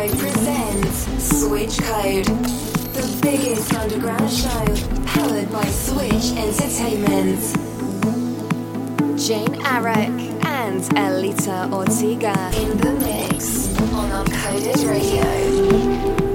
Radio presents Switch Code, the biggest underground show powered by Switch Entertainment. Jane Arrak and Aelita Ortega in the mix on Uncoded Radio.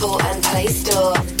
24 7 of non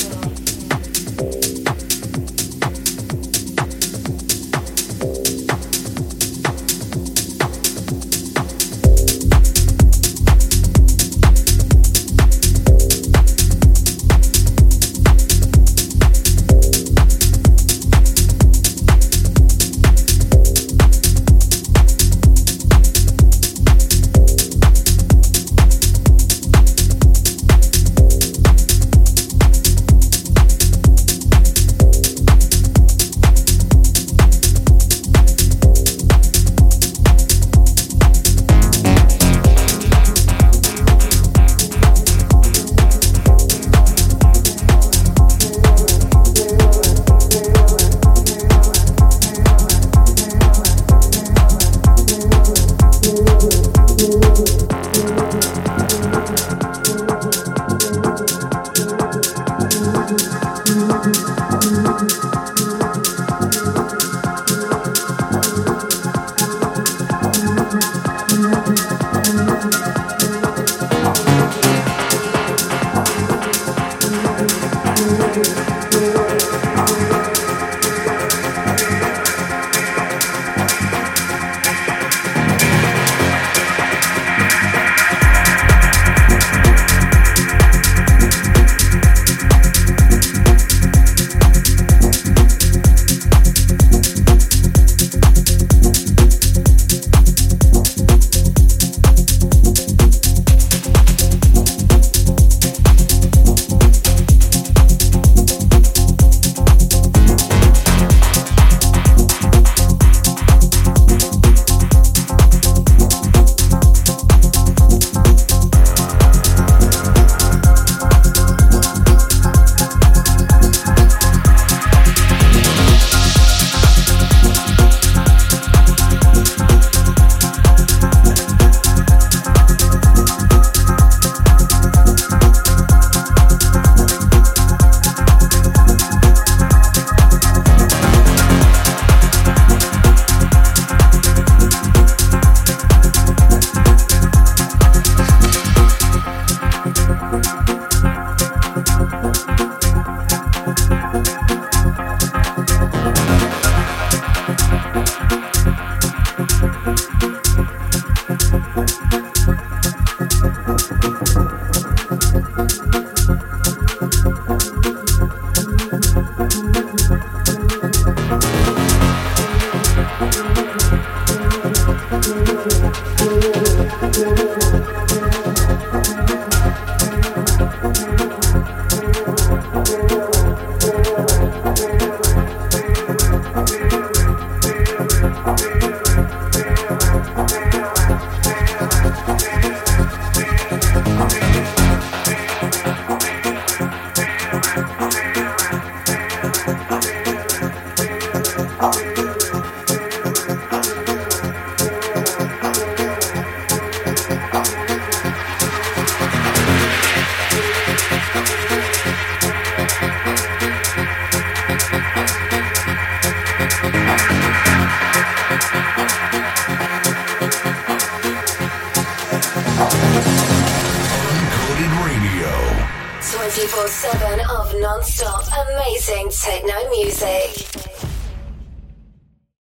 stop amazing techno music.